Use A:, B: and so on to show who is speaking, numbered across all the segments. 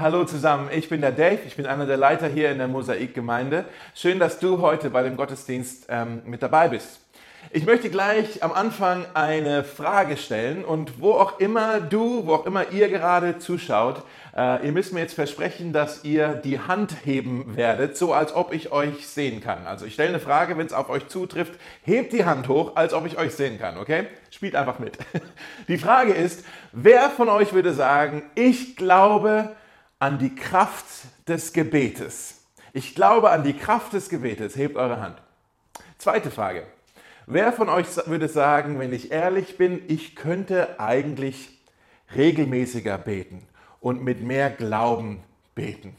A: Hallo zusammen, ich bin der Dave, ich bin einer der Leiter hier in der Mosaikgemeinde. Schön, dass du heute bei dem Gottesdienst ähm, mit dabei bist. Ich möchte gleich am Anfang eine Frage stellen und wo auch immer du, wo auch immer ihr gerade zuschaut, äh, ihr müsst mir jetzt versprechen, dass ihr die Hand heben werdet, so als ob ich euch sehen kann. Also ich stelle eine Frage, wenn es auf euch zutrifft, hebt die Hand hoch, als ob ich euch sehen kann, okay? Spielt einfach mit. Die Frage ist, wer von euch würde sagen, ich glaube, an die Kraft des Gebetes. Ich glaube an die Kraft des Gebetes. Hebt eure Hand. Zweite Frage. Wer von euch würde sagen, wenn ich ehrlich bin, ich könnte eigentlich regelmäßiger beten und mit mehr Glauben beten?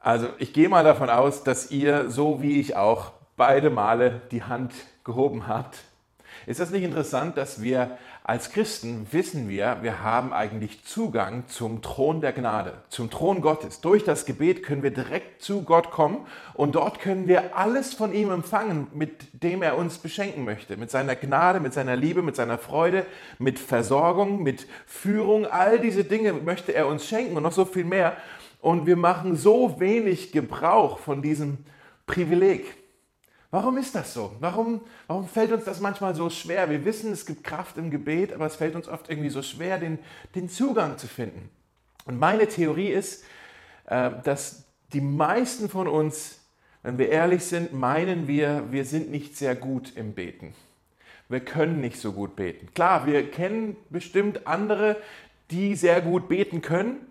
A: Also ich gehe mal davon aus, dass ihr, so wie ich auch, beide Male die Hand gehoben habt. Ist das nicht interessant, dass wir als Christen wissen wir, wir haben eigentlich Zugang zum Thron der Gnade, zum Thron Gottes. Durch das Gebet können wir direkt zu Gott kommen und dort können wir alles von ihm empfangen, mit dem er uns beschenken möchte. Mit seiner Gnade, mit seiner Liebe, mit seiner Freude, mit Versorgung, mit Führung. All diese Dinge möchte er uns schenken und noch so viel mehr. Und wir machen so wenig Gebrauch von diesem Privileg. Warum ist das so? Warum, warum fällt uns das manchmal so schwer? Wir wissen, es gibt Kraft im Gebet, aber es fällt uns oft irgendwie so schwer, den, den Zugang zu finden. Und meine Theorie ist, äh, dass die meisten von uns, wenn wir ehrlich sind, meinen wir, wir sind nicht sehr gut im Beten. Wir können nicht so gut beten. Klar, wir kennen bestimmt andere, die sehr gut beten können,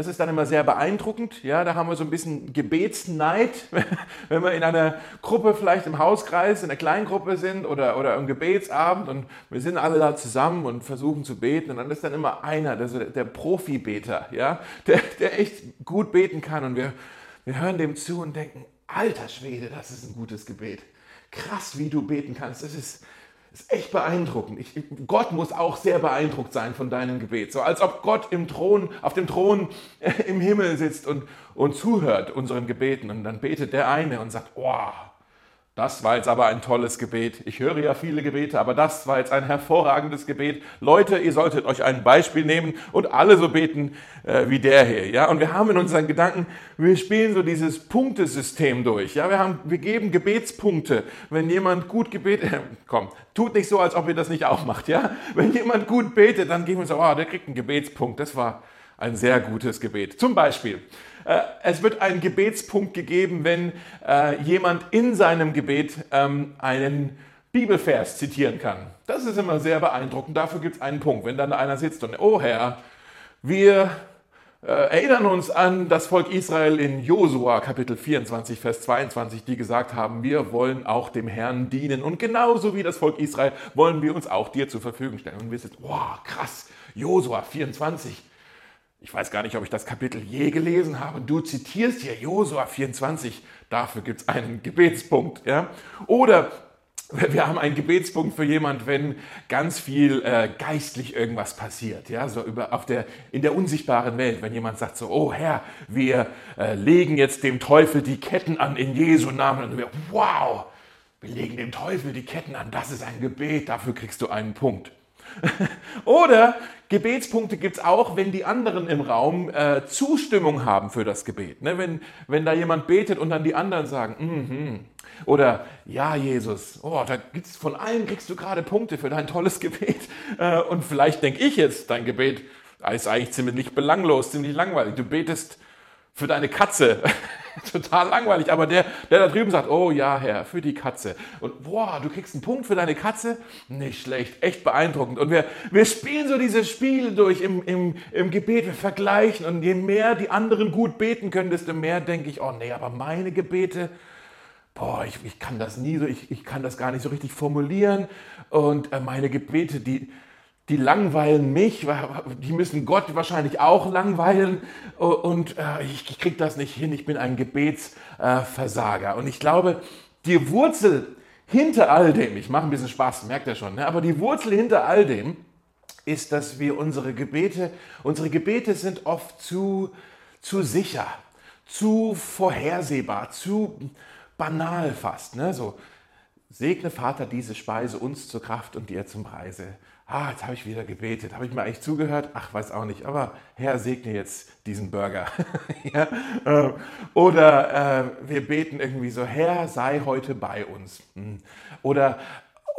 A: das ist dann immer sehr beeindruckend. Ja, da haben wir so ein bisschen Gebetsneid, wenn wir in einer Gruppe, vielleicht im Hauskreis, in einer Kleingruppe sind oder, oder im Gebetsabend und wir sind alle da zusammen und versuchen zu beten. Und dann ist dann immer einer, der, der Profibeter, ja, der, der echt gut beten kann. Und wir, wir hören dem zu und denken, alter Schwede, das ist ein gutes Gebet. Krass, wie du beten kannst. Das ist, ist echt beeindruckend. Ich, Gott muss auch sehr beeindruckt sein von deinem Gebet. So als ob Gott im Thron, auf dem Thron äh, im Himmel sitzt und, und zuhört unseren Gebeten. Und dann betet der eine und sagt, oh, das war jetzt aber ein tolles Gebet. Ich höre ja viele Gebete, aber das war jetzt ein hervorragendes Gebet. Leute, ihr solltet euch ein Beispiel nehmen und alle so beten äh, wie der hier. Ja? Und wir haben in unseren Gedanken, wir spielen so dieses Punktesystem durch. Ja? Wir, haben, wir geben Gebetspunkte. Wenn jemand gut gebetet, äh, komm, tut nicht so, als ob ihr das nicht auch macht. Ja? Wenn jemand gut betet, dann geben wir so, oh, der kriegt einen Gebetspunkt. Das war ein sehr gutes Gebet. Zum Beispiel, es wird einen Gebetspunkt gegeben, wenn äh, jemand in seinem Gebet ähm, einen Bibelvers zitieren kann. Das ist immer sehr beeindruckend. Dafür gibt es einen Punkt. Wenn dann einer sitzt und, oh Herr, wir äh, erinnern uns an das Volk Israel in Josua Kapitel 24, Vers 22, die gesagt haben, wir wollen auch dem Herrn dienen. Und genauso wie das Volk Israel wollen wir uns auch dir zur Verfügung stellen. Und wir sind, wow, krass, Josua 24, ich weiß gar nicht, ob ich das Kapitel je gelesen habe. Du zitierst hier Josua 24, dafür gibt es einen Gebetspunkt. Ja? Oder wir haben einen Gebetspunkt für jemand, wenn ganz viel äh, geistlich irgendwas passiert, ja, so über auf der in der unsichtbaren Welt, wenn jemand sagt so, oh Herr, wir äh, legen jetzt dem Teufel die Ketten an in Jesu Namen und wir, wow, wir legen dem Teufel die Ketten an, das ist ein Gebet, dafür kriegst du einen Punkt. Oder Gebetspunkte gibt es auch, wenn die anderen im Raum äh, Zustimmung haben für das Gebet. Ne? Wenn, wenn da jemand betet und dann die anderen sagen, mhm. oder ja, Jesus, oh, da gibt's, von allen kriegst du gerade Punkte für dein tolles Gebet. Äh, und vielleicht denke ich jetzt, dein Gebet ist eigentlich ziemlich belanglos, ziemlich langweilig. Du betest für deine Katze. Total langweilig. Aber der, der da drüben sagt, oh ja, Herr, für die Katze. Und boah, du kriegst einen Punkt für deine Katze? Nicht schlecht, echt beeindruckend. Und wir, wir spielen so diese Spiele durch im, im, im Gebet, wir vergleichen. Und je mehr die anderen gut beten können, desto mehr denke ich, oh nee, aber meine Gebete, boah, ich, ich kann das nie so, ich, ich kann das gar nicht so richtig formulieren. Und äh, meine Gebete, die, die langweilen mich, die müssen Gott wahrscheinlich auch langweilen und äh, ich kriege das nicht hin, ich bin ein Gebetsversager. Und ich glaube, die Wurzel hinter all dem, ich mache ein bisschen Spaß, merkt ihr schon, ne? aber die Wurzel hinter all dem ist, dass wir unsere Gebete, unsere Gebete sind oft zu, zu sicher, zu vorhersehbar, zu banal fast. Ne? So, segne Vater diese Speise uns zur Kraft und dir zum Preise ah, jetzt habe ich wieder gebetet. Habe ich mir eigentlich zugehört? Ach, weiß auch nicht. Aber Herr, segne jetzt diesen Burger. ja? Ähm, oder äh, wir beten irgendwie so, Herr, sei heute bei uns. Hm. Oder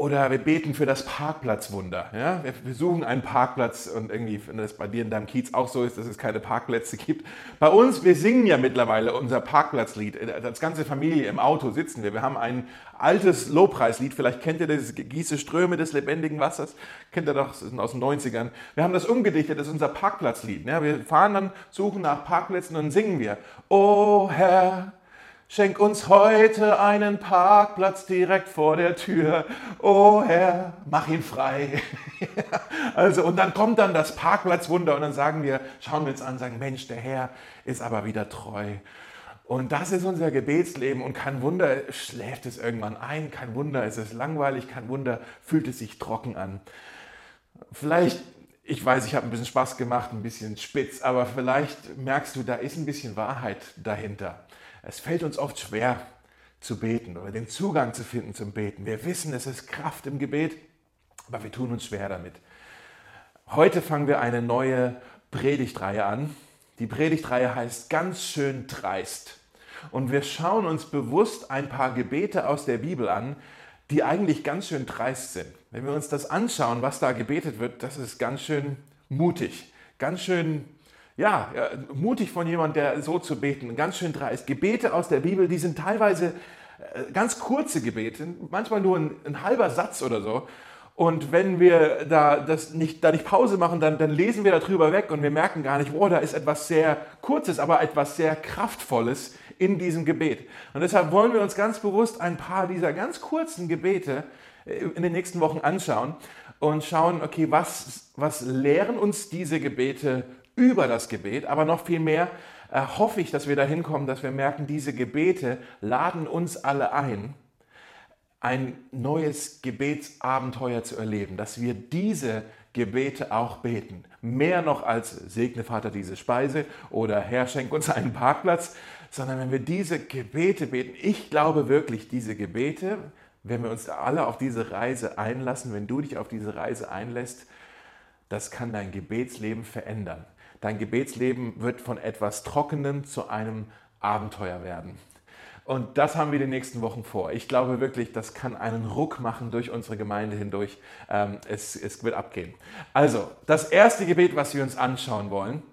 A: oder wir beten für das Parkplatzwunder. Ja? Wir suchen einen Parkplatz und irgendwie, wenn das bei dir in deinem Kiez auch so ist, dass es keine Parkplätze gibt. Bei uns, wir singen ja mittlerweile unser Parkplatzlied. Als ganze Familie im Auto sitzen wir. Wir haben ein altes Lobpreislied. Vielleicht kennt ihr das Gieße Ströme des lebendigen Wassers. Kennt ihr doch, das ist aus den 90ern. Wir haben das umgedichtet, das ist unser Parkplatzlied. Ja? Wir fahren dann, suchen nach Parkplätzen und dann singen wir. Oh Herr, Schenk uns heute einen Parkplatz direkt vor der Tür. Oh Herr, mach ihn frei. also, und dann kommt dann das Parkplatzwunder und dann sagen wir, schauen wir uns an, sagen, Mensch, der Herr ist aber wieder treu. Und das ist unser Gebetsleben und kein Wunder schläft es irgendwann ein, kein Wunder ist es langweilig, kein Wunder fühlt es sich trocken an. Vielleicht, ich weiß, ich habe ein bisschen Spaß gemacht, ein bisschen spitz, aber vielleicht merkst du, da ist ein bisschen Wahrheit dahinter. Es fällt uns oft schwer zu beten oder den Zugang zu finden zum Beten. Wir wissen, es ist Kraft im Gebet, aber wir tun uns schwer damit. Heute fangen wir eine neue Predigtreihe an. Die Predigtreihe heißt ganz schön dreist. Und wir schauen uns bewusst ein paar Gebete aus der Bibel an, die eigentlich ganz schön dreist sind. Wenn wir uns das anschauen, was da gebetet wird, das ist ganz schön mutig, ganz schön ja, mutig von jemandem, der so zu beten, ganz schön dreist. Gebete aus der Bibel, die sind teilweise äh, ganz kurze Gebete, manchmal nur ein, ein halber Satz oder so. Und wenn wir da, das nicht, da nicht Pause machen, dann, dann lesen wir darüber weg und wir merken gar nicht, oh, da ist etwas sehr Kurzes, aber etwas sehr Kraftvolles in diesem Gebet. Und deshalb wollen wir uns ganz bewusst ein paar dieser ganz kurzen Gebete äh, in den nächsten Wochen anschauen und schauen, okay, was, was lehren uns diese Gebete über das Gebet, aber noch viel mehr äh, hoffe ich, dass wir dahin kommen, dass wir merken, diese Gebete laden uns alle ein, ein neues Gebetsabenteuer zu erleben, dass wir diese Gebete auch beten. Mehr noch als Segne Vater diese Speise oder Herr schenk uns einen Parkplatz, sondern wenn wir diese Gebete beten, ich glaube wirklich, diese Gebete, wenn wir uns alle auf diese Reise einlassen, wenn du dich auf diese Reise einlässt, das kann dein Gebetsleben verändern. Dein Gebetsleben wird von etwas Trockenem zu einem Abenteuer werden. Und das haben wir die nächsten Wochen vor. Ich glaube wirklich, das kann einen Ruck machen durch unsere Gemeinde hindurch. Ähm, es, es wird abgehen. Also, das erste Gebet, was wir uns anschauen wollen,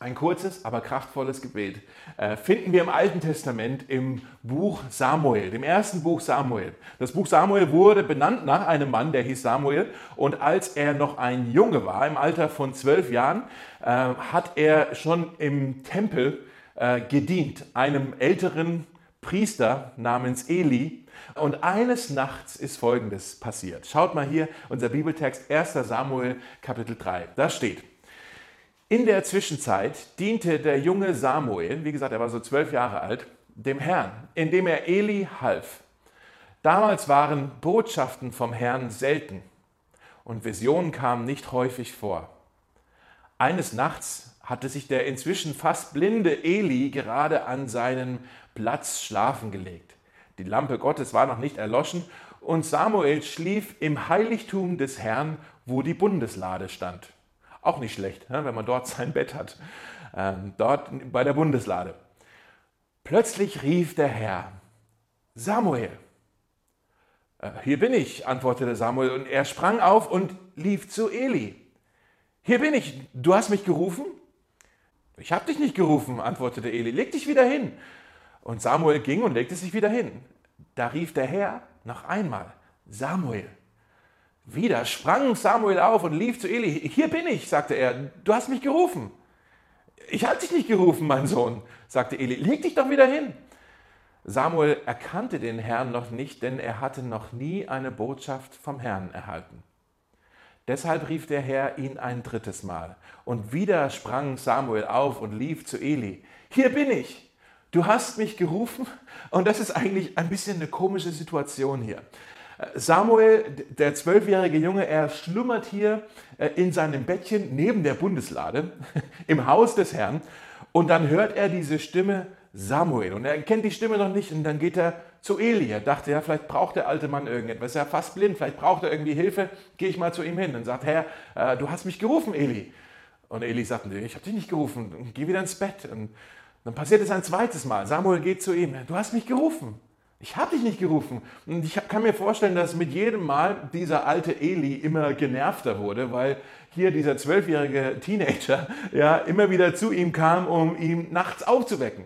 A: ein kurzes, aber kraftvolles Gebet äh, finden wir im Alten Testament im Buch Samuel, dem ersten Buch Samuel. Das Buch Samuel wurde benannt nach einem Mann, der hieß Samuel. Und als er noch ein Junge war, im Alter von zwölf Jahren, äh, hat er schon im Tempel äh, gedient, einem älteren Priester namens Eli. Und eines Nachts ist Folgendes passiert. Schaut mal hier, unser Bibeltext 1 Samuel Kapitel 3. Da steht, in der Zwischenzeit diente der junge Samuel, wie gesagt, er war so zwölf Jahre alt, dem Herrn, indem er Eli half. Damals waren Botschaften vom Herrn selten und Visionen kamen nicht häufig vor. Eines Nachts hatte sich der inzwischen fast blinde Eli gerade an seinen Platz schlafen gelegt. Die Lampe Gottes war noch nicht erloschen und Samuel schlief im Heiligtum des Herrn, wo die Bundeslade stand. Auch nicht schlecht, wenn man dort sein Bett hat. Ähm, dort bei der Bundeslade. Plötzlich rief der Herr, Samuel. Äh, hier bin ich, antwortete Samuel, und er sprang auf und lief zu Eli. Hier bin ich, du hast mich gerufen? Ich habe dich nicht gerufen, antwortete Eli. Leg dich wieder hin. Und Samuel ging und legte sich wieder hin. Da rief der Herr noch einmal, Samuel. Wieder sprang Samuel auf und lief zu Eli. Hier bin ich, sagte er. Du hast mich gerufen. Ich hatte dich nicht gerufen, mein Sohn, sagte Eli. Leg dich doch wieder hin. Samuel erkannte den Herrn noch nicht, denn er hatte noch nie eine Botschaft vom Herrn erhalten. Deshalb rief der Herr ihn ein drittes Mal. Und wieder sprang Samuel auf und lief zu Eli. Hier bin ich. Du hast mich gerufen. Und das ist eigentlich ein bisschen eine komische Situation hier. Samuel, der zwölfjährige Junge, er schlummert hier äh, in seinem Bettchen neben der Bundeslade im Haus des Herrn und dann hört er diese Stimme, Samuel. Und er kennt die Stimme noch nicht und dann geht er zu Eli. Er dachte, ja, vielleicht braucht der alte Mann irgendetwas. Er ist ja fast blind, vielleicht braucht er irgendwie Hilfe. Gehe ich mal zu ihm hin und sagt, Herr, äh, du hast mich gerufen, Eli. Und Eli sagt, nee, ich habe dich nicht gerufen. Geh wieder ins Bett. Und dann passiert es ein zweites Mal. Samuel geht zu ihm. Du hast mich gerufen. Ich habe dich nicht gerufen. Und ich kann mir vorstellen, dass mit jedem Mal dieser alte Eli immer genervter wurde, weil hier dieser zwölfjährige Teenager ja immer wieder zu ihm kam, um ihn nachts aufzuwecken.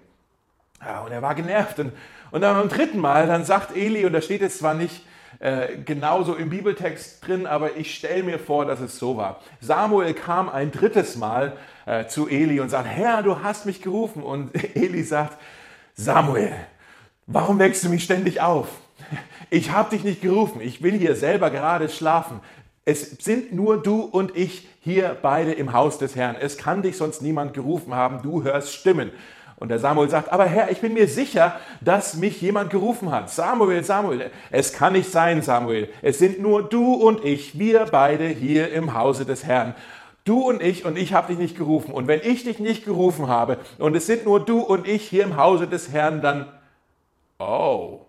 A: Ja, und er war genervt. Und, und dann beim dritten Mal, dann sagt Eli, und da steht jetzt zwar nicht äh, genauso im Bibeltext drin, aber ich stelle mir vor, dass es so war. Samuel kam ein drittes Mal äh, zu Eli und sagt, Herr, du hast mich gerufen. Und Eli sagt, Samuel, warum wächst du mich ständig auf? Ich habe dich nicht gerufen, ich will hier selber gerade schlafen. Es sind nur du und ich hier beide im Haus des Herrn. Es kann dich sonst niemand gerufen haben, du hörst Stimmen. Und der Samuel sagt, aber Herr, ich bin mir sicher, dass mich jemand gerufen hat. Samuel, Samuel, es kann nicht sein, Samuel. Es sind nur du und ich, wir beide hier im Hause des Herrn. Du und ich und ich habe dich nicht gerufen. Und wenn ich dich nicht gerufen habe und es sind nur du und ich hier im Hause des Herrn, dann, oh,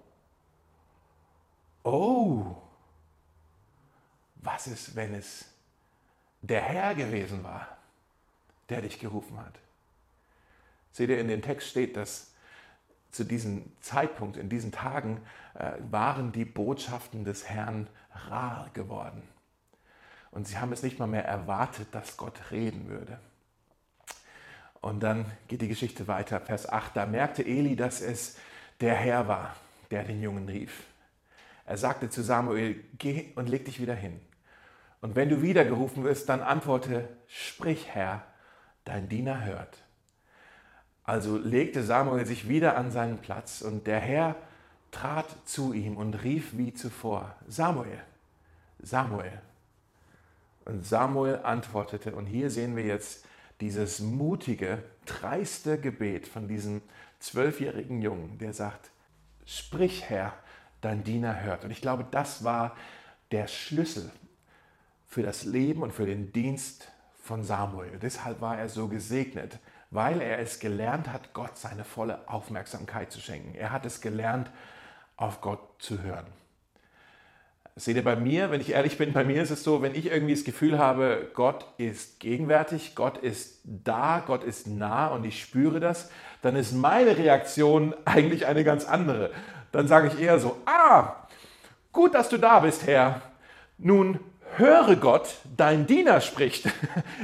A: oh, was ist, wenn es der Herr gewesen war, der dich gerufen hat? Seht ihr, in dem Text steht, dass zu diesem Zeitpunkt, in diesen Tagen, äh, waren die Botschaften des Herrn rar geworden. Und sie haben es nicht mal mehr erwartet, dass Gott reden würde. Und dann geht die Geschichte weiter, Vers 8. Da merkte Eli, dass es der Herr war, der den Jungen rief. Er sagte zu Samuel, geh und leg dich wieder hin. Und wenn du wieder gerufen wirst, dann antworte, sprich Herr, dein Diener hört. Also legte Samuel sich wieder an seinen Platz und der Herr trat zu ihm und rief wie zuvor, Samuel, Samuel. Und Samuel antwortete, und hier sehen wir jetzt dieses mutige, dreiste Gebet von diesem zwölfjährigen Jungen, der sagt, sprich Herr, dein Diener hört. Und ich glaube, das war der Schlüssel für das Leben und für den Dienst von Samuel. Deshalb war er so gesegnet, weil er es gelernt hat, Gott seine volle Aufmerksamkeit zu schenken. Er hat es gelernt, auf Gott zu hören. Seht ihr bei mir, wenn ich ehrlich bin, bei mir ist es so, wenn ich irgendwie das Gefühl habe, Gott ist gegenwärtig, Gott ist da, Gott ist nah und ich spüre das, dann ist meine Reaktion eigentlich eine ganz andere. Dann sage ich eher so, ah, gut, dass du da bist, Herr. Nun höre Gott, dein Diener spricht.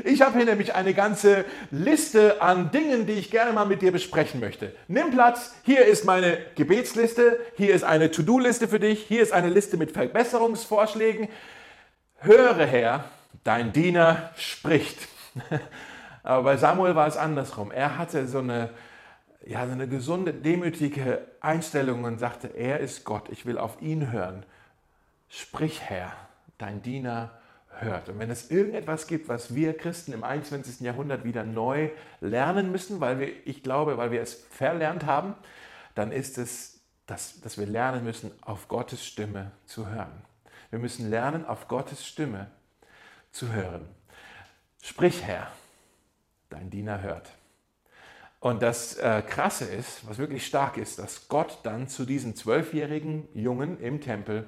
A: Ich habe hier nämlich eine ganze Liste an Dingen, die ich gerne mal mit dir besprechen möchte. Nimm Platz, hier ist meine Gebetsliste, hier ist eine To-Do-Liste für dich, hier ist eine Liste mit Verbesserungsvorschlägen. Höre Herr, dein Diener spricht. Aber bei Samuel war es andersrum. Er hatte so eine, ja, so eine gesunde, demütige Einstellung und sagte, er ist Gott, ich will auf ihn hören. Sprich Herr dein Diener hört. Und wenn es irgendetwas gibt, was wir Christen im 21. Jahrhundert wieder neu lernen müssen, weil wir, ich glaube, weil wir es verlernt haben, dann ist es, dass, dass wir lernen müssen, auf Gottes Stimme zu hören. Wir müssen lernen, auf Gottes Stimme zu hören. Sprich, Herr, dein Diener hört. Und das äh, Krasse ist, was wirklich stark ist, dass Gott dann zu diesem zwölfjährigen Jungen im Tempel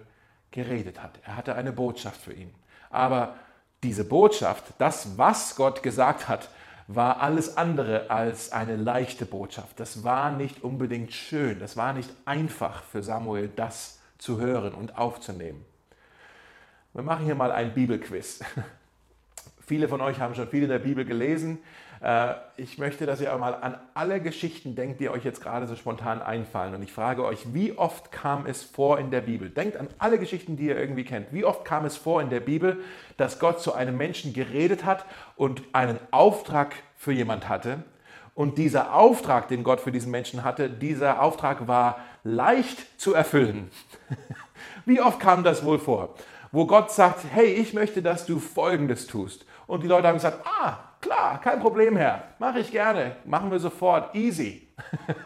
A: geredet hat. Er hatte eine Botschaft für ihn. Aber diese Botschaft, das, was Gott gesagt hat, war alles andere als eine leichte Botschaft. Das war nicht unbedingt schön. Das war nicht einfach für Samuel, das zu hören und aufzunehmen. Wir machen hier mal ein Bibelquiz. Viele von euch haben schon viel in der Bibel gelesen. Äh, ich möchte, dass ihr mal an alle Geschichten denkt, die euch jetzt gerade so spontan einfallen. Und ich frage euch, wie oft kam es vor in der Bibel? Denkt an alle Geschichten, die ihr irgendwie kennt. Wie oft kam es vor in der Bibel, dass Gott zu einem Menschen geredet hat und einen Auftrag für jemand hatte? Und dieser Auftrag, den Gott für diesen Menschen hatte, dieser Auftrag war leicht zu erfüllen. Wie oft kam das wohl vor? Wo Gott sagt, hey, ich möchte, dass du Folgendes tust. Und die Leute haben gesagt, ah, klar, kein Problem, Herr, mache ich gerne, machen wir sofort, easy.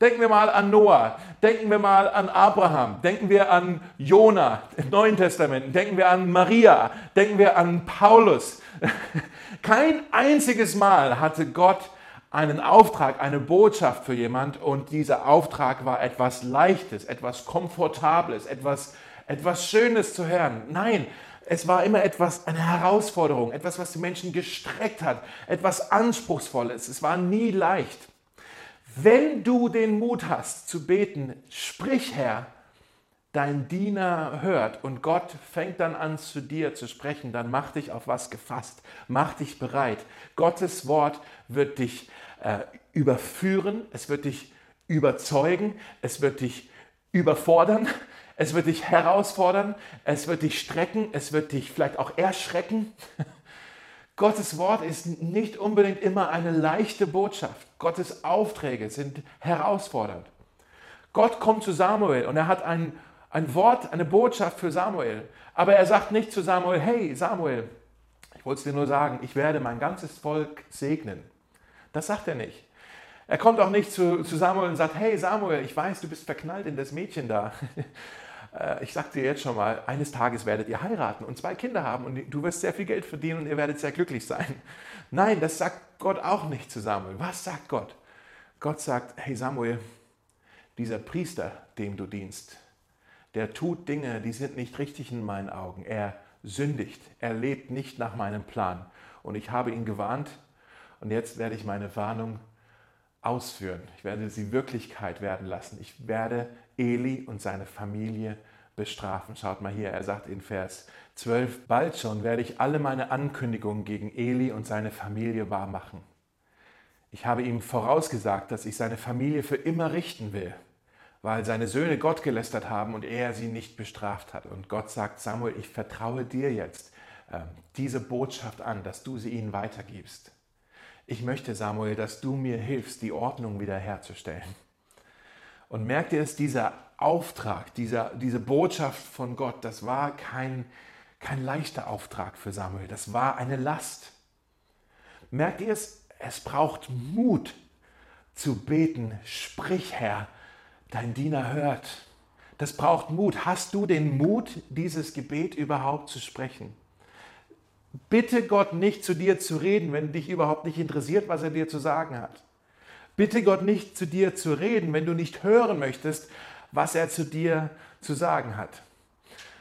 A: Denken wir mal an Noah, denken wir mal an Abraham, denken wir an Jona im Neuen Testament, denken wir an Maria, denken wir an Paulus. Kein einziges Mal hatte Gott einen Auftrag, eine Botschaft für jemand und dieser Auftrag war etwas Leichtes, etwas Komfortables, etwas, etwas Schönes zu hören. Nein, es war immer etwas, eine Herausforderung, etwas, was die Menschen gestreckt hat, etwas Anspruchsvolles. Es war nie leicht. Wenn du den Mut hast zu beten, sprich Herr, dein Diener hört und Gott fängt dann an zu dir zu sprechen, dann mach dich auf was gefasst, mach dich bereit. Gottes Wort wird dich äh, überführen, es wird dich überzeugen, es wird dich überfordern, es wird dich herausfordern, es wird dich strecken, es wird dich vielleicht auch erschrecken. Gottes Wort ist nicht unbedingt immer eine leichte Botschaft. Gottes Aufträge sind herausfordernd. Gott kommt zu Samuel und er hat ein, ein Wort, eine Botschaft für Samuel. Aber er sagt nicht zu Samuel, hey Samuel, ich wollte es dir nur sagen, ich werde mein ganzes Volk segnen. Das sagt er nicht. Er kommt auch nicht zu, zu Samuel und sagt, hey Samuel, ich weiß, du bist verknallt in das Mädchen da. Äh, ich sage dir jetzt schon mal, eines Tages werdet ihr heiraten und zwei Kinder haben und du wirst sehr viel Geld verdienen und ihr werdet sehr glücklich sein. Nein, das sagt Gott auch nicht zu Samuel. Was sagt Gott? Gott sagt, hey Samuel, dieser Priester, dem du dienst, der tut Dinge, die sind nicht richtig in meinen Augen. Er sündigt, er lebt nicht nach meinem Plan. Und ich habe ihn gewarnt und jetzt werde ich meine Warnung ausführen. Ich werde sie Wirklichkeit werden lassen. Ich werde Eli und seine Familie bestrafen. Schaut mal hier, er sagt in Vers 12, bald schon werde ich alle meine Ankündigungen gegen Eli und seine Familie wahrmachen. Ich habe ihm vorausgesagt, dass ich seine Familie für immer richten will, weil seine Söhne Gott gelästert haben und er sie nicht bestraft hat. Und Gott sagt, Samuel, ich vertraue dir jetzt äh, diese Botschaft an, dass du sie ihnen weitergibst ich möchte, Samuel, dass du mir hilfst, die Ordnung wiederherzustellen. Und merkt ihr es, dieser Auftrag, dieser, diese Botschaft von Gott, das war kein, kein leichter Auftrag für Samuel, das war eine Last. Merkt ihr es, es braucht Mut zu beten, sprich Herr, dein Diener hört. Das braucht Mut. Hast du den Mut, dieses Gebet überhaupt zu sprechen? Bitte Gott nicht zu dir zu reden, wenn dich überhaupt nicht interessiert, was er dir zu sagen hat. Bitte Gott nicht zu dir zu reden, wenn du nicht hören möchtest, was er zu dir zu sagen hat.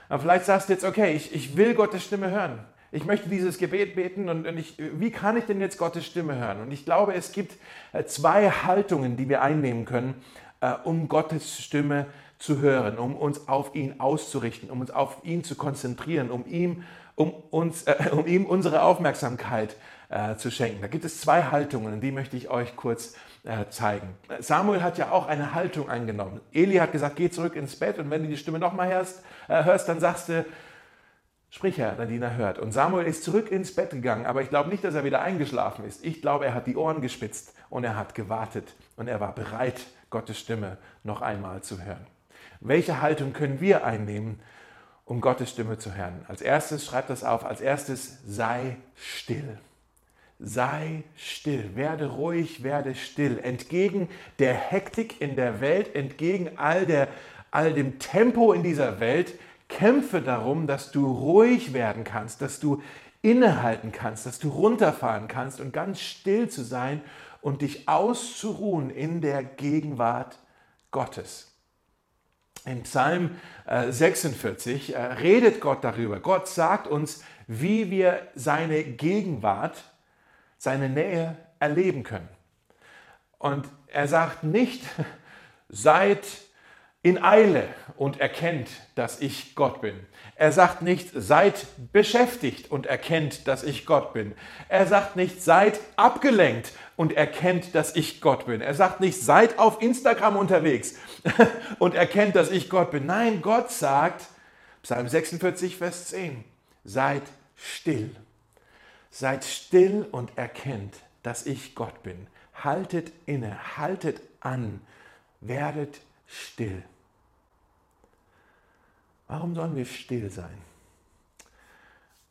A: Aber vielleicht sagst du jetzt, okay, ich, ich will Gottes Stimme hören. Ich möchte dieses Gebet beten und, und ich, wie kann ich denn jetzt Gottes Stimme hören? Und ich glaube, es gibt äh, zwei Haltungen, die wir einnehmen können, äh, um Gottes Stimme zu hören, um uns auf ihn auszurichten, um uns auf ihn zu konzentrieren, um ihm um, uns, äh, um ihm unsere Aufmerksamkeit äh, zu schenken. Da gibt es zwei Haltungen, die möchte ich euch kurz äh, zeigen. Samuel hat ja auch eine Haltung eingenommen. Eli hat gesagt, geh zurück ins Bett und wenn du die Stimme nochmal hörst, äh, hörst, dann sagst du, sprich Herr, Diener hört. Und Samuel ist zurück ins Bett gegangen, aber ich glaube nicht, dass er wieder eingeschlafen ist. Ich glaube, er hat die Ohren gespitzt und er hat gewartet und er war bereit, Gottes Stimme noch einmal zu hören. Welche Haltung können wir einnehmen, um Gottes Stimme zu hören. Als erstes, schreibt das auf, als erstes sei still. Sei still, werde ruhig, werde still. Entgegen der Hektik in der Welt, entgegen all, der, all dem Tempo in dieser Welt, kämpfe darum, dass du ruhig werden kannst, dass du innehalten kannst, dass du runterfahren kannst und ganz still zu sein und dich auszuruhen in der Gegenwart Gottes. In Psalm 46 äh, äh, redet Gott darüber. Gott sagt uns, wie wir seine Gegenwart, seine Nähe erleben können. Und er sagt nicht, seid in Eile und erkennt, dass ich Gott bin. Er sagt nicht, seid beschäftigt und erkennt, dass ich Gott bin. Er sagt nicht, seid abgelenkt und erkennt, dass ich Gott bin. Er sagt nicht, seid auf Instagram unterwegs und erkennt, dass ich Gott bin. Nein, Gott sagt, Psalm 46, Vers 10, seid still. Seid still und erkennt, dass ich Gott bin. Haltet inne, haltet an, werdet still. Warum sollen wir still sein?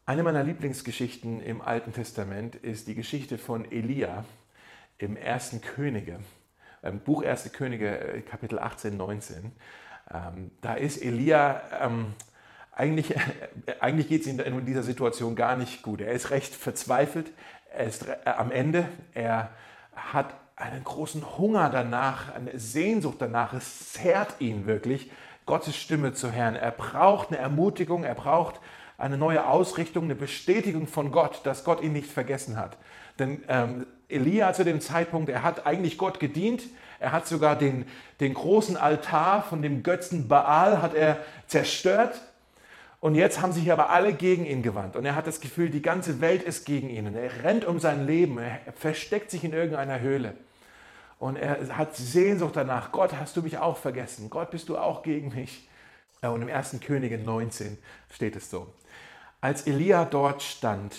A: Eine meiner Lieblingsgeschichten im Alten Testament ist die Geschichte von Elia im ersten Könige, im Buch Erste Könige, äh, Kapitel 18, 19. Ähm, da ist Elia, ähm, eigentlich, äh, eigentlich geht es ihm in dieser Situation gar nicht gut. Er ist recht verzweifelt, er ist äh, am Ende, er hat einen großen Hunger danach, eine Sehnsucht danach. Es zehrt ihn wirklich, Gottes Stimme zu hören. Er braucht eine Ermutigung, er braucht eine neue Ausrichtung, eine Bestätigung von Gott, dass Gott ihn nicht vergessen hat. Denn ähm, Elia zu dem Zeitpunkt, er hat eigentlich Gott gedient, er hat sogar den, den großen Altar von dem Götzen Baal hat er zerstört. Und jetzt haben sich aber alle gegen ihn gewandt. Und er hat das Gefühl, die ganze Welt ist gegen ihn. Und er rennt um sein Leben. Er versteckt sich in irgendeiner Höhle. Und er hat Sehnsucht danach. Gott, hast du mich auch vergessen? Gott, bist du auch gegen mich? Und im 1. Könige 19 steht es so. Als Elia dort stand,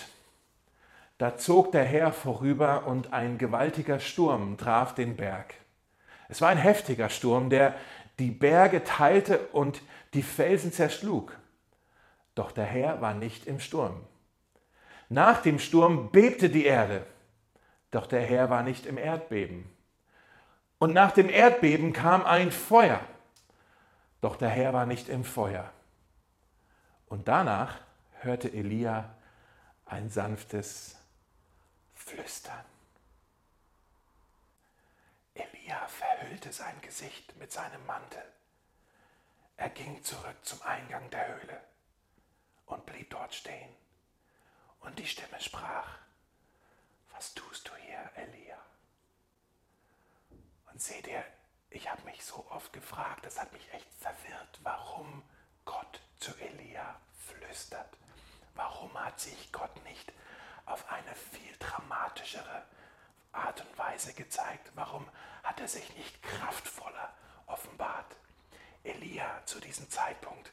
A: da zog der Herr vorüber und ein gewaltiger Sturm traf den Berg. Es war ein heftiger Sturm, der die Berge teilte und die Felsen zerschlug. Doch der Herr war nicht im Sturm. Nach dem Sturm bebte die Erde, doch der Herr war nicht im Erdbeben. Und nach dem Erdbeben kam ein Feuer, doch der Herr war nicht im Feuer. Und danach hörte Elia ein sanftes Flüstern. Elia verhüllte sein Gesicht mit seinem Mantel. Er ging zurück zum Eingang der Höhle und blieb dort stehen. Und die Stimme sprach, was tust du hier, Elia? Und seht ihr, ich habe mich so oft gefragt, das hat mich echt verwirrt, warum Gott zu Elia flüstert. Warum hat sich Gott nicht auf eine viel dramatischere Art und Weise gezeigt. Warum hat er sich nicht kraftvoller offenbart? Elia zu diesem Zeitpunkt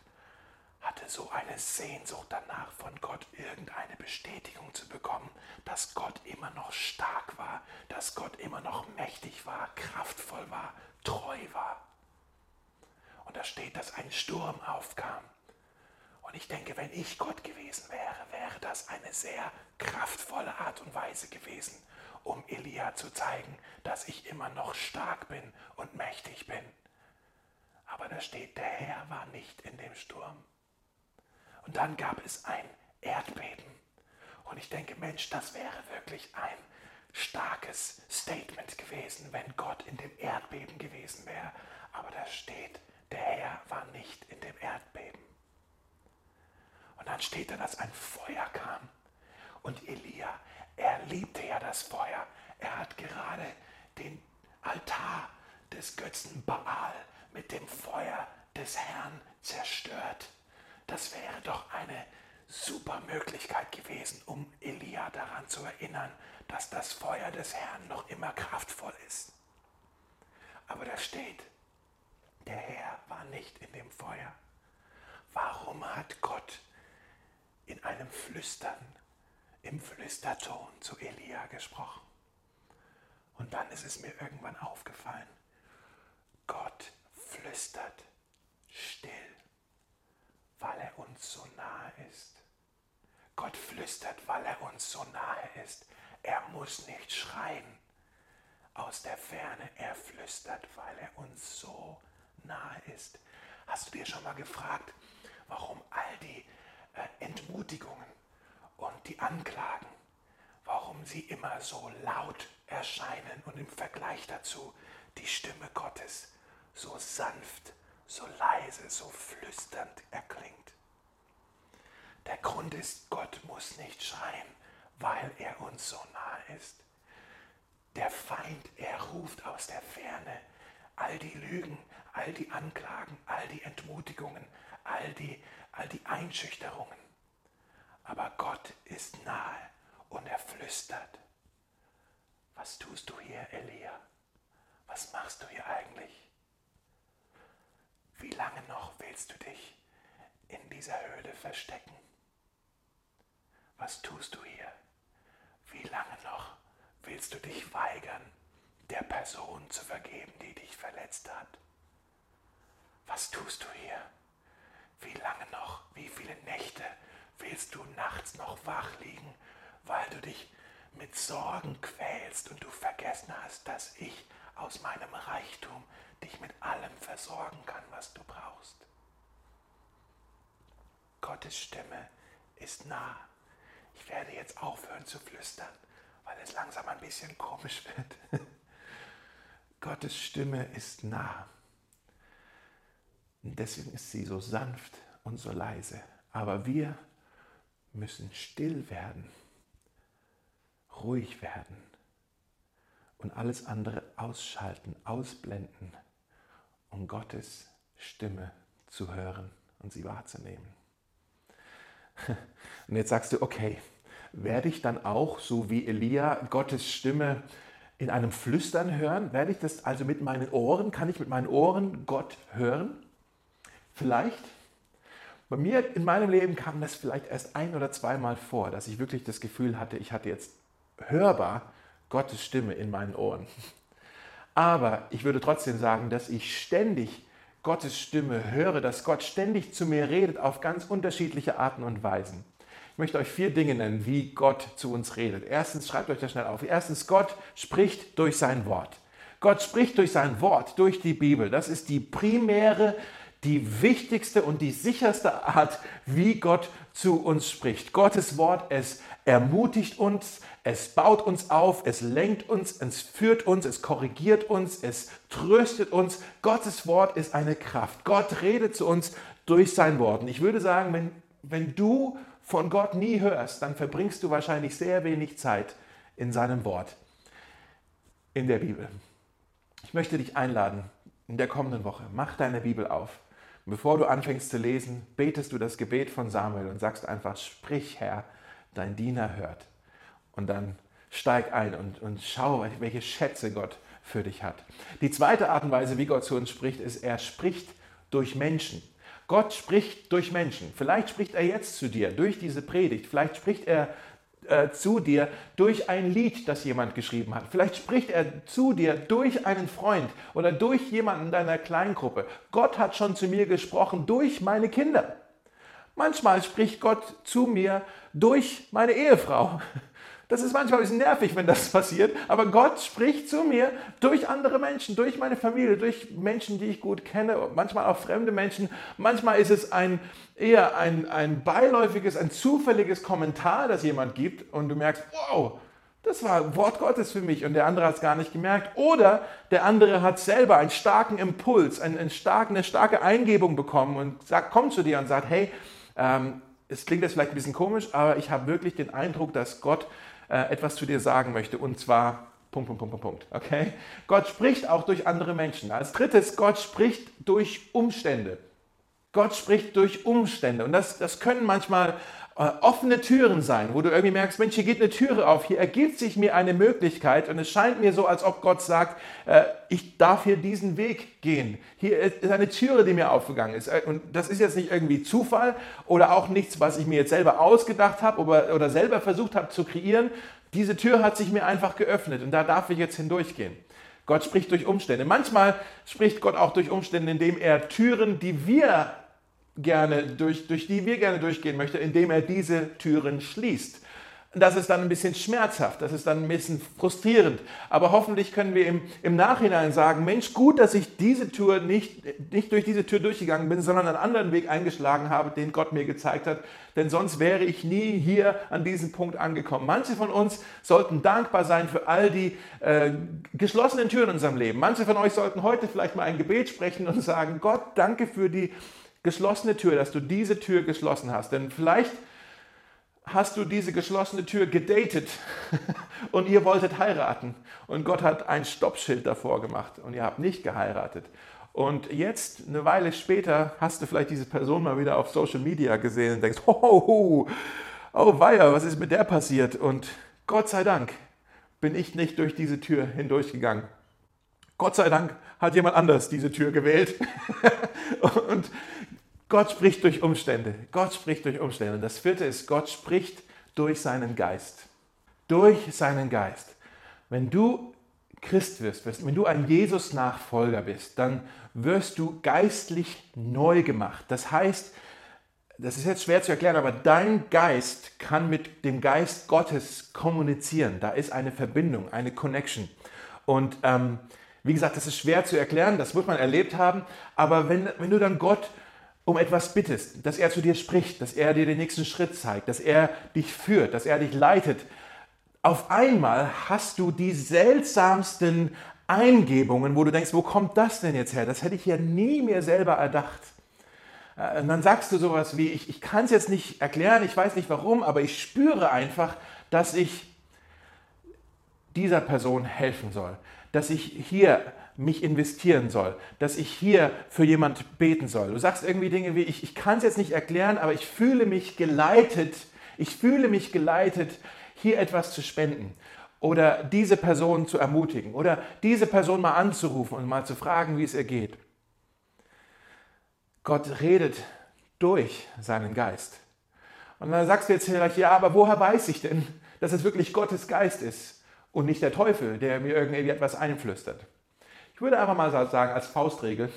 A: hatte so eine Sehnsucht danach, von Gott irgendeine Bestätigung zu bekommen, dass Gott immer noch stark war, dass Gott immer noch mächtig war, kraftvoll war, treu war. Und da steht, dass ein Sturm aufkam. Und ich denke, wenn ich Gott gewesen wäre, wäre das eine sehr kraftvolle Art und Weise gewesen, um Elia zu zeigen, dass ich immer noch stark bin und mächtig bin. Aber da steht, der Herr war nicht in dem Sturm. Und dann gab es ein Erdbeben. Und ich denke, Mensch, das wäre wirklich ein starkes Statement gewesen, wenn Gott in dem Erdbeben gewesen wäre. Aber da steht, der Herr war nicht in dem Erdbeben. Und dann steht da, dass ein Feuer kam. Und Elia, er liebte ja das Feuer. Er hat gerade den Altar des Götzen Baal mit dem Feuer des Herrn zerstört. Das wäre doch eine super Möglichkeit gewesen, um Elia daran zu erinnern, dass das Feuer des Herrn noch immer kraftvoll ist. Aber da steht, der Herr war nicht in dem Feuer. Warum hat Gott in einem Flüstern, im Flüsterton zu Elia gesprochen. Und dann ist es mir irgendwann aufgefallen, Gott flüstert still, weil er uns so nahe ist. Gott flüstert, weil er uns so nahe ist. Er muss nicht schreien aus der Ferne, er flüstert, weil er uns so nahe ist. Hast du dir schon mal gefragt, warum all die äh, Entmutigungen und die Anklagen, warum sie immer so laut erscheinen und im Vergleich dazu die Stimme Gottes so sanft, so leise, so flüsternd erklingt. Der Grund ist, Gott muss nicht schreien, weil er uns so nahe ist. Der Feind, er ruft aus der Ferne all die Lügen, all die Anklagen, all die Entmutigungen, all die all die Einschüchterungen. Aber Gott ist nahe und er flüstert. Was tust du hier, Elia? Was machst du hier eigentlich? Wie lange noch willst du dich in dieser Höhle verstecken? Was tust du hier? Wie lange noch willst du dich weigern, der Person zu vergeben, die dich verletzt hat? Was tust du hier? Wie lange noch, wie viele Nächte willst du nachts noch wach liegen, weil du dich mit Sorgen quälst und du vergessen hast, dass ich aus meinem Reichtum dich mit allem versorgen kann, was du brauchst. Gottes Stimme ist nah. Ich werde jetzt aufhören zu flüstern, weil es langsam ein bisschen komisch wird. Gottes Stimme ist nah. Und deswegen ist sie so sanft und so leise. Aber wir müssen still werden, ruhig werden und alles andere ausschalten, ausblenden, um Gottes Stimme zu hören und sie wahrzunehmen. Und jetzt sagst du, okay, werde ich dann auch, so wie Elia, Gottes Stimme in einem Flüstern hören? Werde ich das also mit meinen Ohren, kann ich mit meinen Ohren Gott hören? Vielleicht. Bei mir in meinem Leben kam das vielleicht erst ein oder zweimal vor, dass ich wirklich das Gefühl hatte, ich hatte jetzt hörbar Gottes Stimme in meinen Ohren. Aber ich würde trotzdem sagen, dass ich ständig Gottes Stimme höre, dass Gott ständig zu mir redet auf ganz unterschiedliche Arten und Weisen. Ich möchte euch vier Dinge nennen, wie Gott zu uns redet. Erstens, schreibt euch das schnell auf. Erstens, Gott spricht durch sein Wort. Gott spricht durch sein Wort, durch die Bibel. Das ist die primäre die wichtigste und die sicherste Art, wie Gott zu uns spricht. Gottes Wort, es ermutigt uns, es baut uns auf, es lenkt uns, es führt uns, es korrigiert uns, es tröstet uns. Gottes Wort ist eine Kraft. Gott redet zu uns durch sein Wort. Und ich würde sagen, wenn, wenn du von Gott nie hörst, dann verbringst du wahrscheinlich sehr wenig Zeit in seinem Wort, in der Bibel. Ich möchte dich einladen, in der kommenden Woche, mach deine Bibel auf bevor du anfängst zu lesen, betest du das Gebet von Samuel und sagst einfach, sprich Herr, dein Diener hört. Und dann steig ein und, und schau, welche Schätze Gott für dich hat. Die zweite Art und Weise, wie Gott zu uns spricht, ist, er spricht durch Menschen. Gott spricht durch Menschen. Vielleicht spricht er jetzt zu dir durch diese Predigt. Vielleicht spricht er äh, zu dir durch ein Lied, das jemand geschrieben hat. Vielleicht spricht er zu dir durch einen Freund oder durch jemanden in deiner Kleingruppe. Gott hat schon zu mir gesprochen durch meine Kinder. Manchmal spricht Gott zu mir durch meine Ehefrau. Das ist manchmal ein bisschen nervig, wenn das passiert, aber Gott spricht zu mir durch andere Menschen, durch meine Familie, durch Menschen, die ich gut kenne, manchmal auch fremde Menschen. Manchmal ist es ein, eher ein, ein beiläufiges, ein zufälliges Kommentar, das jemand gibt und du merkst, wow, das war Wort Gottes für mich und der andere hat es gar nicht gemerkt. Oder der andere hat selber einen starken Impuls, einen, einen starken, eine starke Eingebung bekommen und sagt, kommt zu dir und sagt, hey, ähm, es klingt jetzt vielleicht ein bisschen komisch, aber ich habe wirklich den Eindruck, dass Gott äh, etwas zu dir sagen möchte. Und zwar Punkt, Punkt, Punkt, Punkt. Okay? Gott spricht auch durch andere Menschen. Als drittes, Gott spricht durch Umstände. Gott spricht durch Umstände. Und das, das können manchmal offene Türen sein, wo du irgendwie merkst, Mensch, hier geht eine Türe auf, hier ergibt sich mir eine Möglichkeit und es scheint mir so, als ob Gott sagt, äh, ich darf hier diesen Weg gehen. Hier ist eine Türe, die mir aufgegangen ist. Äh, und das ist jetzt nicht irgendwie Zufall oder auch nichts, was ich mir jetzt selber ausgedacht habe oder selber versucht habe zu kreieren. Diese Tür hat sich mir einfach geöffnet und da darf ich jetzt hindurchgehen. Gott spricht durch Umstände. Manchmal spricht Gott auch durch Umstände, indem er Türen, die wir gerne durch, durch die wir gerne durchgehen möchten, indem er diese Türen schließt. Das ist dann ein bisschen schmerzhaft, das ist dann ein bisschen frustrierend. Aber hoffentlich können wir im, im Nachhinein sagen, Mensch, gut, dass ich diese Tür nicht, nicht durch diese Tür durchgegangen bin, sondern einen anderen Weg eingeschlagen habe, den Gott mir gezeigt hat. Denn sonst wäre ich nie hier an diesem Punkt angekommen. Manche von uns sollten dankbar sein für all die äh, geschlossenen Türen in unserem Leben. Manche von euch sollten heute vielleicht mal ein Gebet sprechen und sagen, Gott, danke für die geschlossene Tür, dass du diese Tür geschlossen hast. Denn vielleicht hast du diese geschlossene Tür gedatet und ihr wolltet heiraten und Gott hat ein Stoppschild davor gemacht und ihr habt nicht geheiratet. Und jetzt, eine Weile später, hast du vielleicht diese Person mal wieder auf Social Media gesehen und denkst, oh, oh weia, was ist mit der passiert? Und Gott sei Dank bin ich nicht durch diese Tür hindurchgegangen. Gott sei Dank hat jemand anders diese Tür gewählt. und Gott spricht durch Umstände. Gott spricht durch Umstände. Und das vierte ist, Gott spricht durch seinen Geist. Durch seinen Geist. Wenn du Christ wirst, wenn du ein Jesus-Nachfolger bist, dann wirst du geistlich neu gemacht. Das heißt, das ist jetzt schwer zu erklären, aber dein Geist kann mit dem Geist Gottes kommunizieren. Da ist eine Verbindung, eine Connection. Und ähm, wie gesagt, das ist schwer zu erklären, das wird man erlebt haben, aber wenn, wenn du dann Gott um etwas bittest, dass er zu dir spricht, dass er dir den nächsten Schritt zeigt, dass er dich führt, dass er dich leitet, auf einmal hast du die seltsamsten Eingebungen, wo du denkst, wo kommt das denn jetzt her? Das hätte ich ja nie mir selber erdacht. Äh, und dann sagst du sowas wie, ich, ich kann es jetzt nicht erklären, ich weiß nicht warum, aber ich spüre einfach, dass ich dieser Person helfen soll, dass ich hier mich investieren soll, dass ich hier für jemand beten soll. Du sagst irgendwie Dinge wie, ich, ich kann es jetzt nicht erklären, aber ich fühle mich geleitet, ich fühle mich geleitet, hier etwas zu spenden oder diese Person zu ermutigen oder diese Person mal anzurufen und mal zu fragen, wie es ihr geht. Gott redet durch seinen Geist. Und dann sagst du jetzt vielleicht, ja, aber woher weiß ich denn, dass es wirklich Gottes Geist ist und nicht der Teufel, der mir irgendwie etwas einflüstert? Ich würde einfach mal sagen, als Faustregel,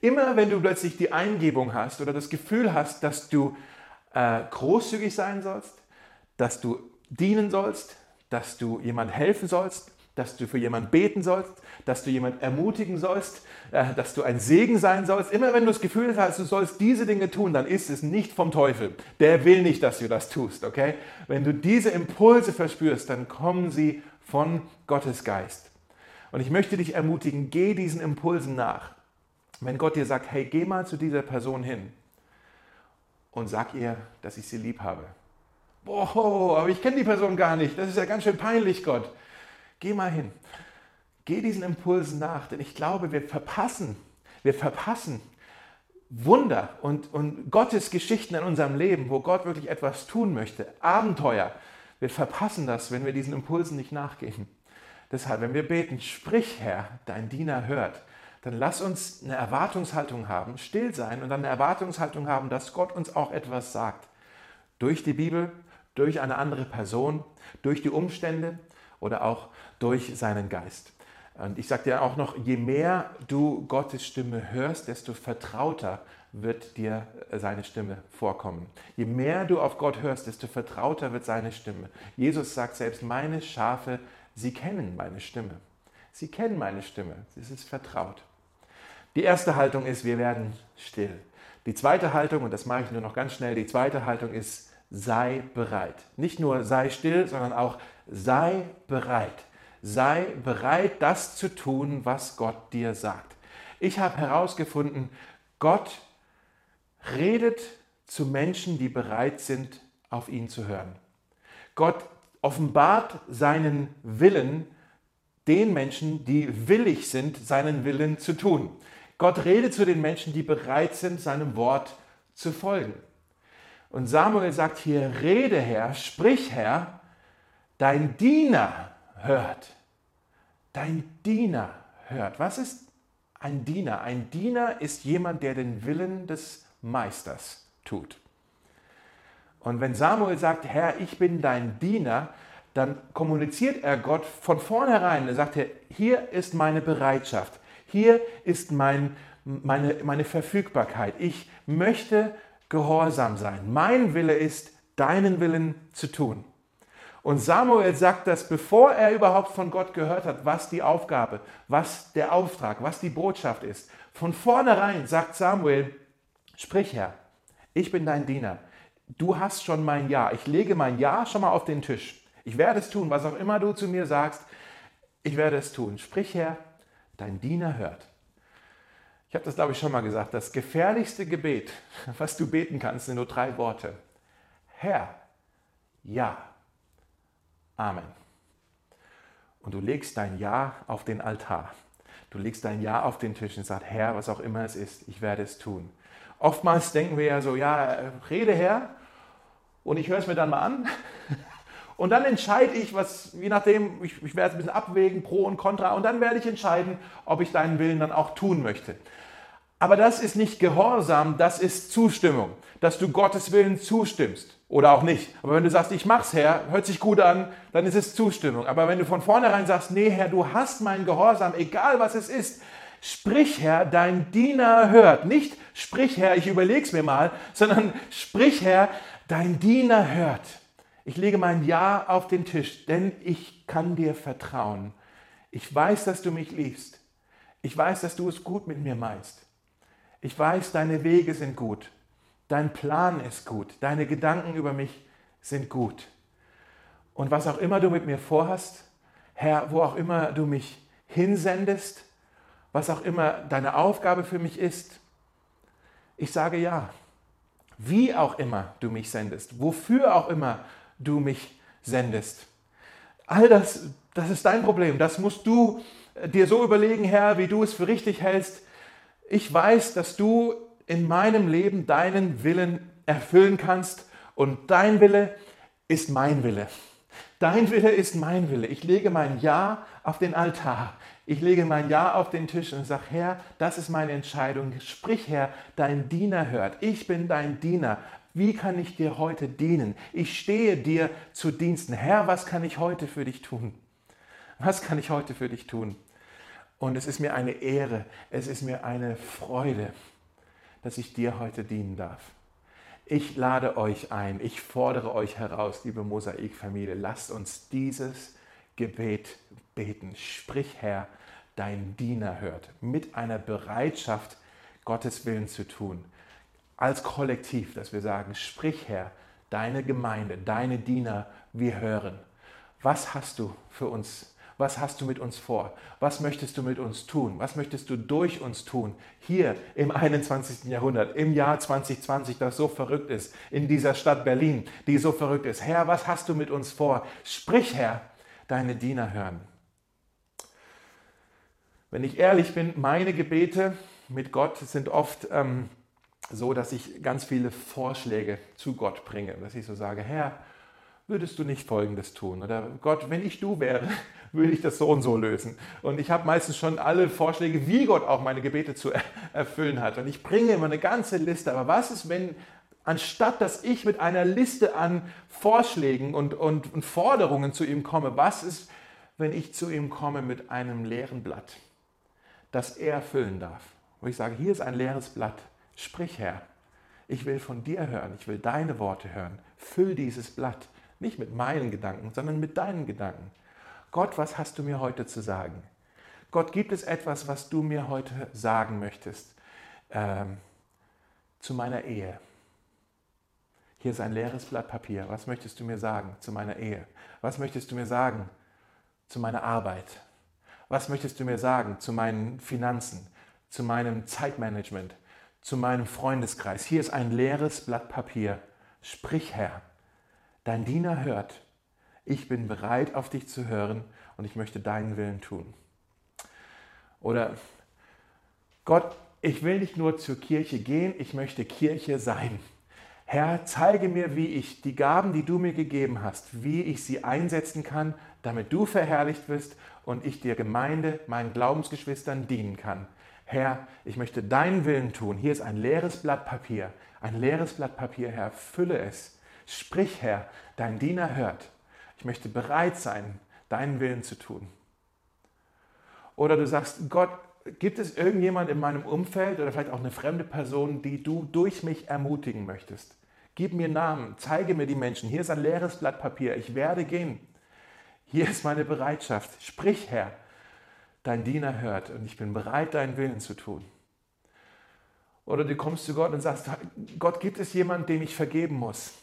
A: immer wenn du plötzlich die Eingebung hast oder das Gefühl hast, dass du äh, großzügig sein sollst, dass du dienen sollst, dass du jemand helfen sollst, dass du für jemanden beten sollst, dass du jemanden ermutigen sollst, äh, dass du ein Segen sein sollst. Immer wenn du das Gefühl hast, du sollst diese Dinge tun, dann ist es nicht vom Teufel. Der will nicht, dass du das tust, okay? Wenn du diese Impulse verspürst, dann kommen sie von Gottes Geist. Und ich möchte dich ermutigen, geh diesen Impulsen nach. Wenn Gott dir sagt, hey, geh mal zu dieser Person hin und sag ihr, dass ich sie lieb habe boah, aber ich kenne die Person gar nicht, das ist ja ganz schön peinlich, Gott. Geh mal hin. Geh diesen Impulsen nach, denn ich glaube, wir verpassen, wir verpassen Wunder und, und Gottes Geschichten in unserem Leben, wo Gott wirklich etwas tun möchte, Abenteuer. Wir verpassen das, wenn wir diesen Impulsen nicht nachgehen. Deshalb, wenn wir beten, sprich Herr, dein Diener hört, dann lass uns eine Erwartungshaltung haben, still sein und dann eine Erwartungshaltung haben, dass Gott uns auch etwas sagt. Durch die Bibel, durch eine andere Person, durch die Umstände oder auch durch seinen Geist. Und ich sage dir auch noch, je mehr du Gottes Stimme hörst, desto vertrauter wird dir seine Stimme vorkommen. Je mehr du auf Gott hörst, desto vertrauter wird seine Stimme. Jesus sagt selbst, meine Schafe, sie kennen meine Stimme. Sie kennen meine Stimme. Es ist vertraut. Die erste Haltung ist, wir werden still. Die zweite Haltung, und das mache ich nur noch ganz schnell, die zweite Haltung ist, sei bereit. Nicht nur sei still, sondern auch sei bereit. Sei bereit, das zu tun, was Gott dir sagt. Ich habe herausgefunden, Gott redet zu Menschen, die bereit sind, auf ihn zu hören. Gott offenbart seinen Willen den Menschen, die willig sind, seinen Willen zu tun. Gott redet zu den Menschen, die bereit sind, seinem Wort zu folgen. Und Samuel sagt hier, rede Herr, sprich Herr, dein Diener hört. Dein Diener hört. Was ist ein Diener? Ein Diener ist jemand, der den Willen des Meisters tut. Und wenn Samuel sagt, Herr, ich bin dein Diener, dann kommuniziert er Gott von vornherein. Er sagt, hier ist meine Bereitschaft, hier ist mein, meine, meine Verfügbarkeit. Ich möchte gehorsam sein. Mein Wille ist, deinen Willen zu tun. Und Samuel sagt das, bevor er überhaupt von Gott gehört hat, was die Aufgabe, was der Auftrag, was die Botschaft ist. Von vornherein sagt Samuel, sprich Herr, ich bin dein Diener. Du hast schon mein Ja. Ich lege mein Ja schon mal auf den Tisch. Ich werde es tun, was auch immer du zu mir sagst. Ich werde es tun. Sprich Herr, dein Diener hört. Ich habe das, glaube ich, schon mal gesagt. Das gefährlichste Gebet, was du beten kannst, sind nur drei Worte. Herr, ja, Amen. Und du legst dein Ja auf den Altar. Du legst dein Ja auf den Tisch und sagst, Herr, was auch immer es ist, ich werde es tun. Oftmals denken wir ja so, ja, rede Herr, und ich höre es mir dann mal an. Und dann entscheide ich, was, je nachdem, ich, ich werde es ein bisschen abwägen, pro und contra, und dann werde ich entscheiden, ob ich deinen Willen dann auch tun möchte. Aber das ist nicht Gehorsam, das ist Zustimmung, dass du Gottes Willen zustimmst oder auch nicht. Aber wenn du sagst, ich mach's Herr, hört sich gut an, dann ist es Zustimmung. Aber wenn du von vornherein sagst, nee Herr, du hast meinen Gehorsam, egal was es ist, sprich Herr, dein Diener hört. Nicht sprich Herr, ich überleg's mir mal, sondern sprich Herr, dein Diener hört. Ich lege mein Ja auf den Tisch, denn ich kann dir vertrauen. Ich weiß, dass du mich liebst. Ich weiß, dass du es gut mit mir meinst. Ich weiß, deine Wege sind gut. Dein Plan ist gut. Deine Gedanken über mich sind gut. Und was auch immer du mit mir vorhast, Herr, wo auch immer du mich hinsendest, was auch immer deine Aufgabe für mich ist, ich sage ja. Wie auch immer du mich sendest, wofür auch immer du mich sendest. All das, das ist dein Problem. Das musst du dir so überlegen, Herr, wie du es für richtig hältst. Ich weiß, dass du in meinem Leben deinen Willen erfüllen kannst und dein Wille ist mein Wille. Dein Wille ist mein Wille. Ich lege mein Ja auf den Altar. Ich lege mein Ja auf den Tisch und sage, Herr, das ist meine Entscheidung. Sprich, Herr, dein Diener hört. Ich bin dein Diener. Wie kann ich dir heute dienen? Ich stehe dir zu Diensten. Herr, was kann ich heute für dich tun? Was kann ich heute für dich tun? Und es ist mir eine Ehre, es ist mir eine Freude, dass ich dir heute dienen darf. Ich lade euch ein, ich fordere euch heraus, liebe Mosaikfamilie, lasst uns dieses Gebet beten. Sprich, Herr, dein Diener hört, mit einer Bereitschaft, Gottes Willen zu tun. Als Kollektiv, dass wir sagen, sprich, Herr, deine Gemeinde, deine Diener, wir hören. Was hast du für uns was hast du mit uns vor? Was möchtest du mit uns tun? Was möchtest du durch uns tun? Hier im 21. Jahrhundert, im Jahr 2020, das so verrückt ist, in dieser Stadt Berlin, die so verrückt ist. Herr, was hast du mit uns vor? Sprich, Herr, deine Diener hören. Wenn ich ehrlich bin, meine Gebete mit Gott sind oft ähm, so, dass ich ganz viele Vorschläge zu Gott bringe. Dass ich so sage, Herr, würdest du nicht Folgendes tun? Oder Gott, wenn ich du wäre, würde ich das so und so lösen. Und ich habe meistens schon alle Vorschläge, wie Gott auch meine Gebete zu erfüllen hat. Und ich bringe immer eine ganze Liste. Aber was ist, wenn anstatt dass ich mit einer Liste an Vorschlägen und, und, und Forderungen zu ihm komme, was ist, wenn ich zu ihm komme mit einem leeren Blatt, das er füllen darf? Wo ich sage, hier ist ein leeres Blatt. Sprich, Herr. Ich will von dir hören. Ich will deine Worte hören. Füll dieses Blatt. Nicht mit meinen Gedanken, sondern mit deinen Gedanken. Gott, was hast du mir heute zu sagen? Gott, gibt es etwas, was du mir heute sagen möchtest ähm, zu meiner Ehe? Hier ist ein leeres Blatt Papier. Was möchtest du mir sagen zu meiner Ehe? Was möchtest du mir sagen zu meiner Arbeit? Was möchtest du mir sagen zu meinen Finanzen, zu meinem Zeitmanagement, zu meinem Freundeskreis? Hier ist ein leeres Blatt Papier. Sprich, Herr. Dein Diener hört. Ich bin bereit, auf dich zu hören und ich möchte deinen Willen tun. Oder Gott, ich will nicht nur zur Kirche gehen, ich möchte Kirche sein. Herr, zeige mir, wie ich die Gaben, die du mir gegeben hast, wie ich sie einsetzen kann, damit du verherrlicht wirst und ich dir Gemeinde, meinen Glaubensgeschwistern dienen kann. Herr, ich möchte deinen Willen tun. Hier ist ein leeres Blatt Papier. Ein leeres Blatt Papier, Herr, fülle es. Sprich, Herr, dein Diener hört. Ich möchte bereit sein, deinen Willen zu tun. Oder du sagst, Gott, gibt es irgendjemand in meinem Umfeld oder vielleicht auch eine fremde Person, die du durch mich ermutigen möchtest? Gib mir Namen, zeige mir die Menschen. Hier ist ein leeres Blatt Papier. Ich werde gehen. Hier ist meine Bereitschaft. Sprich, Herr. Dein Diener hört und ich bin bereit, deinen Willen zu tun. Oder du kommst zu Gott und sagst, Gott, gibt es jemanden, dem ich vergeben muss?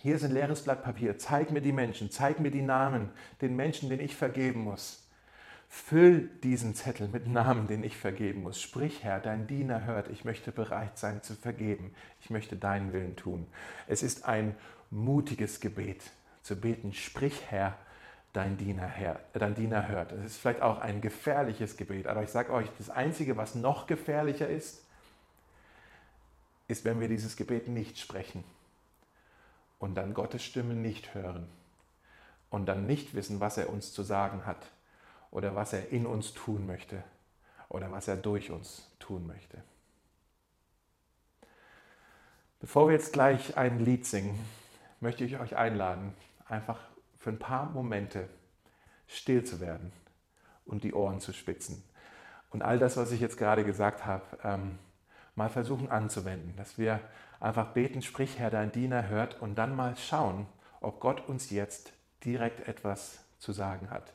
A: Hier ist ein leeres Blatt Papier. Zeig mir die Menschen, zeig mir die Namen, den Menschen, denen ich vergeben muss. Füll diesen Zettel mit Namen, den ich vergeben muss. Sprich, Herr, dein Diener hört, ich möchte bereit sein zu vergeben. Ich möchte deinen Willen tun. Es ist ein mutiges Gebet zu beten. Sprich, Herr, dein Diener, Herr, dein Diener hört. Es ist vielleicht auch ein gefährliches Gebet, aber ich sage euch, das Einzige, was noch gefährlicher ist, ist, wenn wir dieses Gebet nicht sprechen und dann Gottes Stimme nicht hören und dann nicht wissen, was er uns zu sagen hat oder was er in uns tun möchte oder was er durch uns tun möchte. Bevor wir jetzt gleich ein Lied singen, möchte ich euch einladen, einfach für ein paar Momente still zu werden und die Ohren zu spitzen. Und all das, was ich jetzt gerade gesagt habe, ähm, mal versuchen anzuwenden, dass wir einfach beten, sprich Herr, dein Diener hört und dann mal schauen, ob Gott uns jetzt direkt etwas zu sagen hat.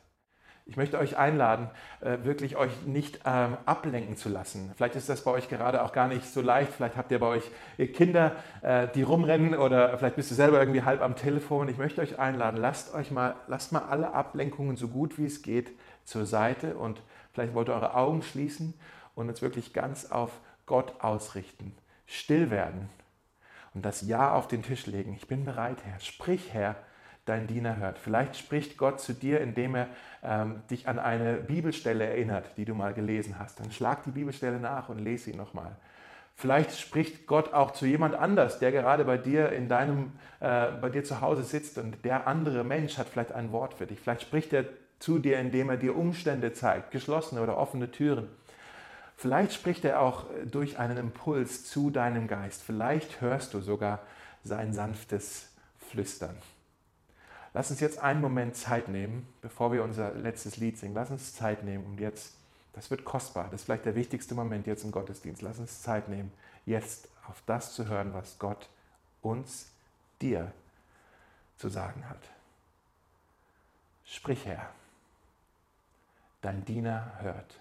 A: Ich möchte euch einladen, äh, wirklich euch nicht ähm, ablenken zu lassen. Vielleicht ist das bei euch gerade auch gar nicht so leicht. Vielleicht habt ihr bei euch Kinder, äh, die rumrennen oder vielleicht bist du selber irgendwie halb am Telefon. Ich möchte euch einladen, lasst euch mal, lasst mal alle Ablenkungen so gut wie es geht zur Seite und vielleicht wollt ihr eure Augen schließen und uns wirklich ganz auf Gott ausrichten. Still werden und das Ja auf den Tisch legen. Ich bin bereit, Herr. Sprich, Herr dein Diener hört. Vielleicht spricht Gott zu dir, indem er ähm, dich an eine Bibelstelle erinnert, die du mal gelesen hast. Dann schlag die Bibelstelle nach und lese sie nochmal. Vielleicht spricht Gott auch zu jemand anders, der gerade bei dir in deinem, äh, bei dir zu Hause sitzt und der andere Mensch hat vielleicht ein Wort für dich. Vielleicht spricht er zu dir, indem er dir Umstände zeigt, geschlossene oder offene Türen. Vielleicht spricht er auch durch einen Impuls zu deinem Geist. Vielleicht hörst du sogar sein sanftes Flüstern. Lass uns jetzt einen Moment Zeit nehmen, bevor wir unser letztes Lied singen. Lass uns Zeit nehmen und jetzt, das wird kostbar, das ist vielleicht der wichtigste Moment jetzt im Gottesdienst. Lass uns Zeit nehmen, jetzt auf das zu hören, was Gott uns, dir zu sagen hat. Sprich Herr, dein Diener hört.